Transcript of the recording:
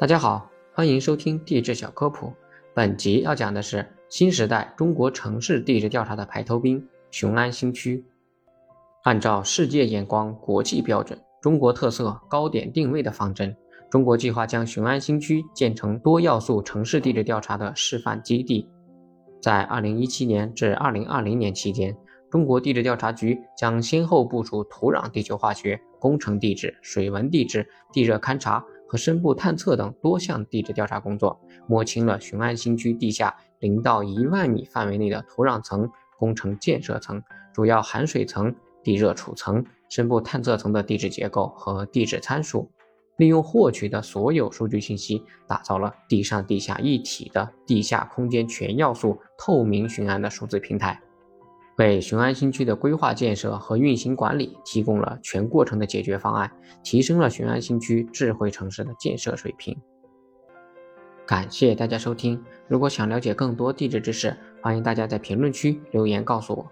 大家好，欢迎收听地质小科普。本集要讲的是新时代中国城市地质调查的排头兵——雄安新区。按照世界眼光、国际标准、中国特色、高点定位的方针，中国计划将雄安新区建成多要素城市地质调查的示范基地。在2017年至2020年期间，中国地质调查局将先后部署土壤地球化学、工程地质、水文地质、地热勘察。和深部探测等多项地质调查工作，摸清了雄安新区地下零到一万米范围内的土壤层、工程建设层、主要含水层、地热储层、深部探测层的地质结构和地质参数，利用获取的所有数据信息，打造了地上地下一体的地下空间全要素透明巡安的数字平台。为雄安新区的规划建设和运行管理提供了全过程的解决方案，提升了雄安新区智慧城市的建设水平。感谢大家收听，如果想了解更多地质知识，欢迎大家在评论区留言告诉我。